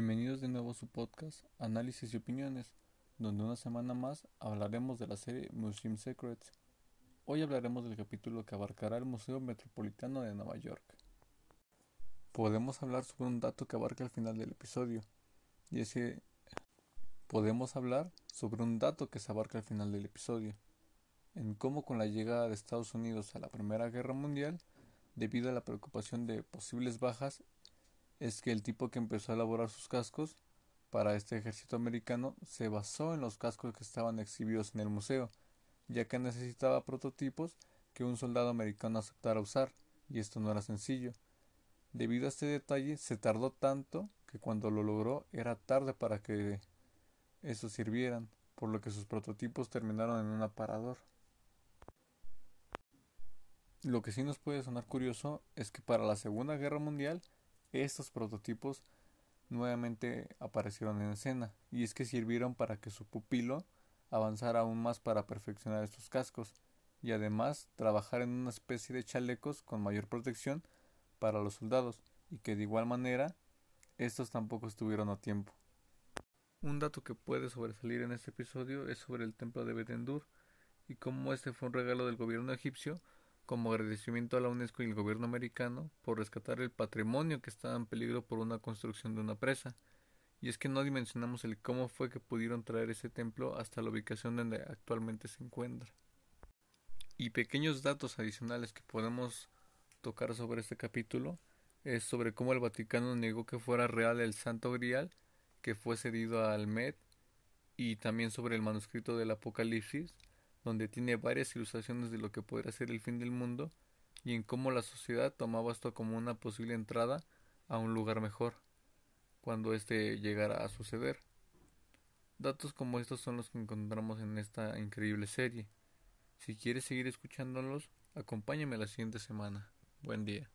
nuevo su podcast Análisis y Opiniones, donde una semana más hablaremos de la serie Museum Secrets. Hoy hablaremos del capítulo que abarcará el Museo Metropolitano de Nueva York. Podemos hablar sobre un dato que abarca el final del episodio, y es podemos hablar sobre un dato que se abarca al final del episodio, en cómo con la llegada de Estados Unidos a la Primera Guerra Mundial, debido a la preocupación de posibles bajas es que el tipo que empezó a elaborar sus cascos para este ejército americano se basó en los cascos que estaban exhibidos en el museo, ya que necesitaba prototipos que un soldado americano aceptara usar, y esto no era sencillo. Debido a este detalle, se tardó tanto que cuando lo logró era tarde para que esos sirvieran, por lo que sus prototipos terminaron en un aparador. Lo que sí nos puede sonar curioso es que para la Segunda Guerra Mundial estos prototipos nuevamente aparecieron en escena, y es que sirvieron para que su pupilo avanzara aún más para perfeccionar estos cascos, y además trabajar en una especie de chalecos con mayor protección para los soldados, y que de igual manera estos tampoco estuvieron a tiempo. Un dato que puede sobresalir en este episodio es sobre el templo de Bedendur y cómo este fue un regalo del gobierno egipcio como agradecimiento a la UNESCO y el gobierno americano por rescatar el patrimonio que estaba en peligro por una construcción de una presa. Y es que no dimensionamos el cómo fue que pudieron traer ese templo hasta la ubicación donde actualmente se encuentra. Y pequeños datos adicionales que podemos tocar sobre este capítulo es sobre cómo el Vaticano negó que fuera real el Santo Grial que fue cedido al Med y también sobre el manuscrito del Apocalipsis donde tiene varias ilustraciones de lo que podría ser el fin del mundo y en cómo la sociedad tomaba esto como una posible entrada a un lugar mejor, cuando éste llegara a suceder. Datos como estos son los que encontramos en esta increíble serie. Si quieres seguir escuchándolos, acompáñame la siguiente semana. Buen día.